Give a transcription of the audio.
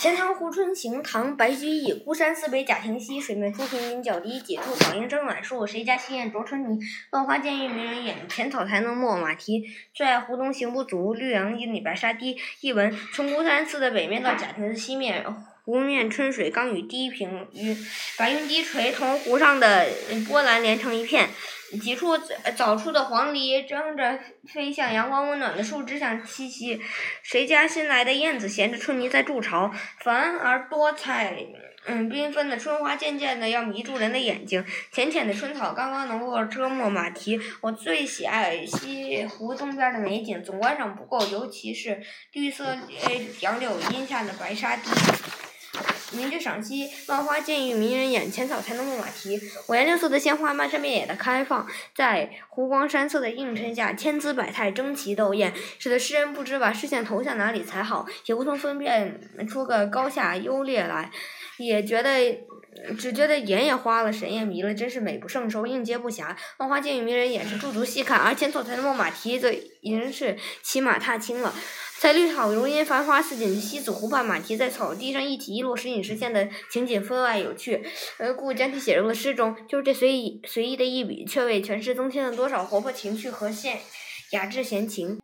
钱塘湖春行，唐·白居易。孤山寺北贾亭西，水面初平云脚低。几处草映争暖树，谁家新燕啄春泥？乱花渐欲迷人眼，浅草才能没马蹄。最爱湖东行不足，绿杨阴里白沙堤。译文：从孤山寺的北面到贾亭的西面，湖面春水刚与低平云，白云低垂，同湖上的波澜连成一片。几处早出的黄鹂争着飞向阳光温暖的树枝上栖息，谁家新来的燕子衔着春泥在筑巢？繁而多彩，嗯，缤纷的春花渐渐的要迷住人的眼睛，浅浅的春草刚刚能够遮没马蹄。我最喜爱西湖东边的美景，总观赏不够，尤其是绿色杨柳荫下的白沙堤。名句赏析：万花渐欲迷人眼，浅草才能没马蹄。五颜六色的鲜花漫山遍野的开放，在湖光山色的映衬下，千姿百态，争奇斗艳，使得诗人不知把视线投向哪里才好，也无从分辨出个高下优劣来，也觉得只觉得眼也花了，神也迷了，真是美不胜收，应接不暇。万花渐欲迷人眼是驻足细看，而浅草才能没马蹄则已经是骑马踏青了。在绿草如茵、繁花似锦的西子湖畔，马蹄在草地上一起一落，时隐时现的情景分外有趣，而故将其写入了诗中。就是这随意随意的一笔，却为全诗增添了多少活泼情趣和现雅致闲情。